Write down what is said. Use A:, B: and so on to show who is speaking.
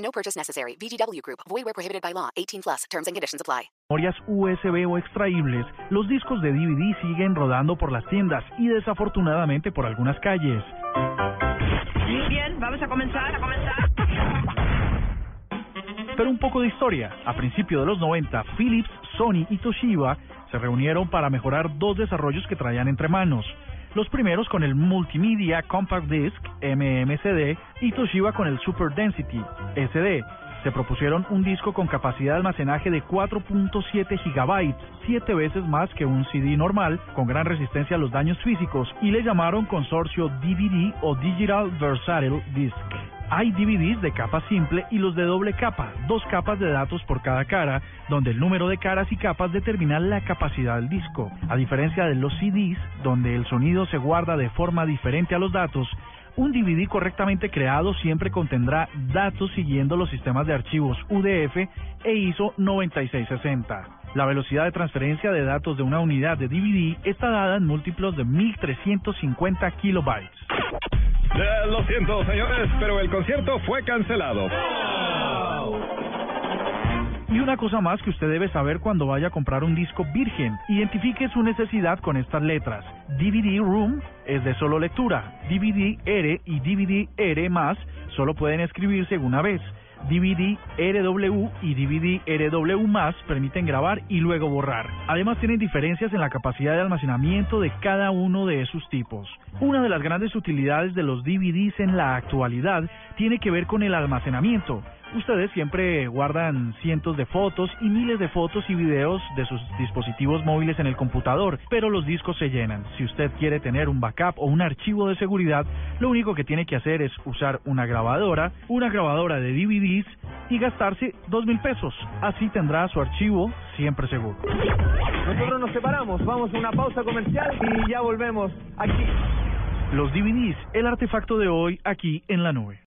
A: No purchase necessary. VGW Group. Void where prohibited by law. 18 plus. Terms and conditions apply.
B: memorias USB o extraíbles, los discos de DVD siguen rodando por las tiendas y desafortunadamente por algunas calles.
C: Muy bien, vamos a comenzar, a comenzar.
B: Pero un poco de historia. A principios de los 90, Philips, Sony y Toshiba se reunieron para mejorar dos desarrollos que traían entre manos. Los primeros con el Multimedia Compact Disc MMCD y Toshiba con el Super Density SD. Se propusieron un disco con capacidad de almacenaje de 4.7 gigabytes, siete veces más que un CD normal, con gran resistencia a los daños físicos, y le llamaron consorcio DVD o Digital Versatile Disc. Hay DVDs de capa simple y los de doble capa, dos capas de datos por cada cara, donde el número de caras y capas determina la capacidad del disco. A diferencia de los CDs, donde el sonido se guarda de forma diferente a los datos, un DVD correctamente creado siempre contendrá datos siguiendo los sistemas de archivos UDF e ISO 9660. La velocidad de transferencia de datos de una unidad de DVD está dada en múltiplos de 1350 kilobytes.
D: Eh, lo siento, señores, pero el concierto fue cancelado.
B: Y una cosa más que usted debe saber cuando vaya a comprar un disco virgen. Identifique su necesidad con estas letras. DVD Room es de solo lectura. DVD R y DVD R más solo pueden escribirse una vez. DVD RW y DVD RW más permiten grabar y luego borrar. Además tienen diferencias en la capacidad de almacenamiento de cada uno de esos tipos. Una de las grandes utilidades de los DVDs en la actualidad tiene que ver con el almacenamiento. Ustedes siempre guardan cientos de fotos y miles de fotos y videos de sus dispositivos móviles en el computador, pero los discos se llenan. Si usted quiere tener un backup o un archivo de seguridad, lo único que tiene que hacer es usar una grabadora, una grabadora de DVDs y gastarse dos mil pesos. Así tendrá su archivo siempre seguro.
E: Nosotros nos separamos, vamos a una pausa comercial y ya volvemos aquí.
B: Los DVDs, el artefacto de hoy aquí en la nube.